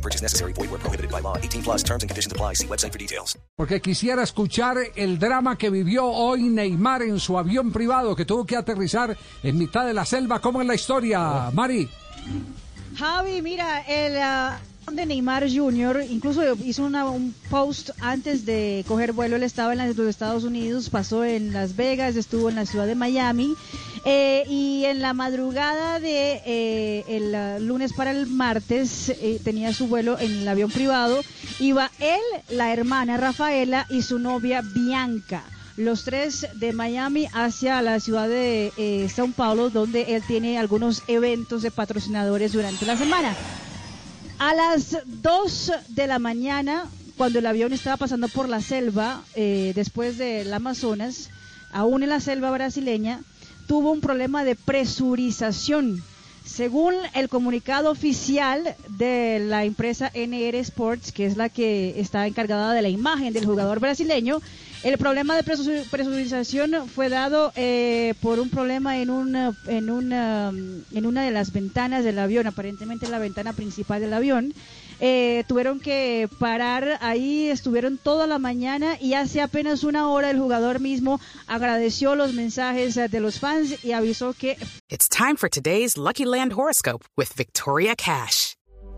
No purchase necessary. Void where prohibited by law. 18 plus terms and conditions apply. See website for details. Porque quisiera escuchar el drama que vivió hoy Neymar en su avión privado que tuvo que aterrizar en mitad de la selva. ¿Cómo es la historia, Mari? Javi, mira, el ah, de Neymar Jr. incluso hizo una- un post antes de coger vuelo. Él estaba en los Estados Unidos, pasó en Las Vegas, estuvo en la ciudad de Miami. eh, y en la madrugada de eh, el lunes para el martes eh, tenía su vuelo en el avión privado. Iba él, la hermana Rafaela y su novia Bianca los tres de Miami hacia la ciudad de eh, São Paulo, donde él tiene algunos eventos de patrocinadores durante la semana. A las 2 de la mañana, cuando el avión estaba pasando por la selva, eh, después del Amazonas, aún en la selva brasileña, tuvo un problema de presurización. Según el comunicado oficial de la empresa NR Sports, que es la que está encargada de la imagen del jugador brasileño, el problema de presu- presurización fue dado eh, por un problema en una, en, una, en una de las ventanas del avión, aparentemente la ventana principal del avión. Eh, tuvieron que parar ahí, estuvieron toda la mañana y hace apenas una hora el jugador mismo agradeció los mensajes de los fans y avisó que It's time for today's Lucky Land horoscope with Victoria Cash.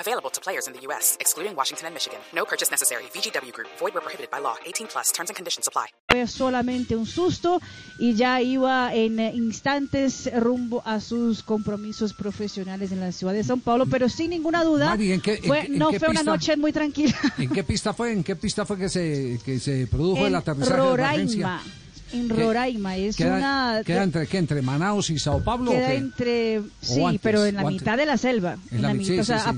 Available to players in the U.S., excluding Washington and Michigan. No purchase necessary. VGW Group, void where prohibited by law. 18 plus terms and conditions apply. fue solamente un susto y ya iba en eh, instantes rumbo a sus compromisos profesionales en la ciudad de São Paulo, pero sin ninguna duda Mari, ¿en qué- en fue- en no qué fue una pista? noche muy tranquila. ¿En qué pista fue? ¿En qué pista fue que se, que se produjo el aterrizaje de emergencia? En ¿Qué- Roraima es ¿Queda, una queda entre qué? ¿Entre Manaus y Sao Paulo? o queda qué? entre sí, antes, pero en la mitad de la selva, En en la la mi- mitad, sí, o sea,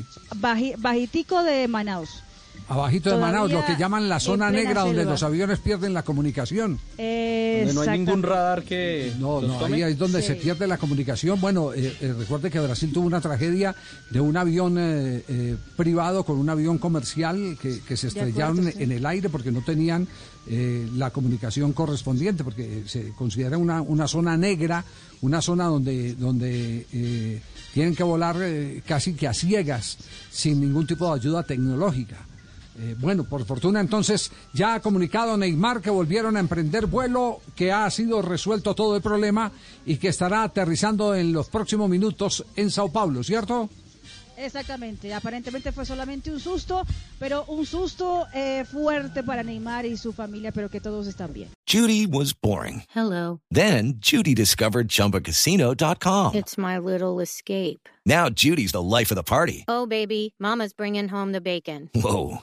sí, bajitico de Manaus. Abajito de Manaus, lo que llaman la zona negra donde los aviones pierden la comunicación. Donde no hay ningún radar que No, no, tome. ahí es donde Sí. se pierde la comunicación. Bueno, eh, eh, recuerde que Brasil tuvo una tragedia de un avión eh, eh, privado con un avión comercial que, que se acuerdo, estrellaron sí. en el aire porque no tenían eh, la comunicación correspondiente, porque se considera una, una zona negra, una zona donde, donde eh, tienen que volar eh, casi que a ciegas, sin ningún tipo de ayuda tecnológica. Eh, bueno, por fortuna entonces ya ha comunicado Neymar que volvieron a emprender vuelo, que ha sido resuelto todo el problema y que estará aterrizando en los próximos minutos en Sao Paulo, ¿cierto? Exactamente, aparentemente fue solamente un susto, pero un susto eh, fuerte para Neymar y su familia, pero que todos están bien. Judy was boring. Hello. Then Judy discovered ChumbaCasino.com. It's my little escape. Now Judy's the life of the party. Oh, baby, Mama's bringing home the bacon. Whoa,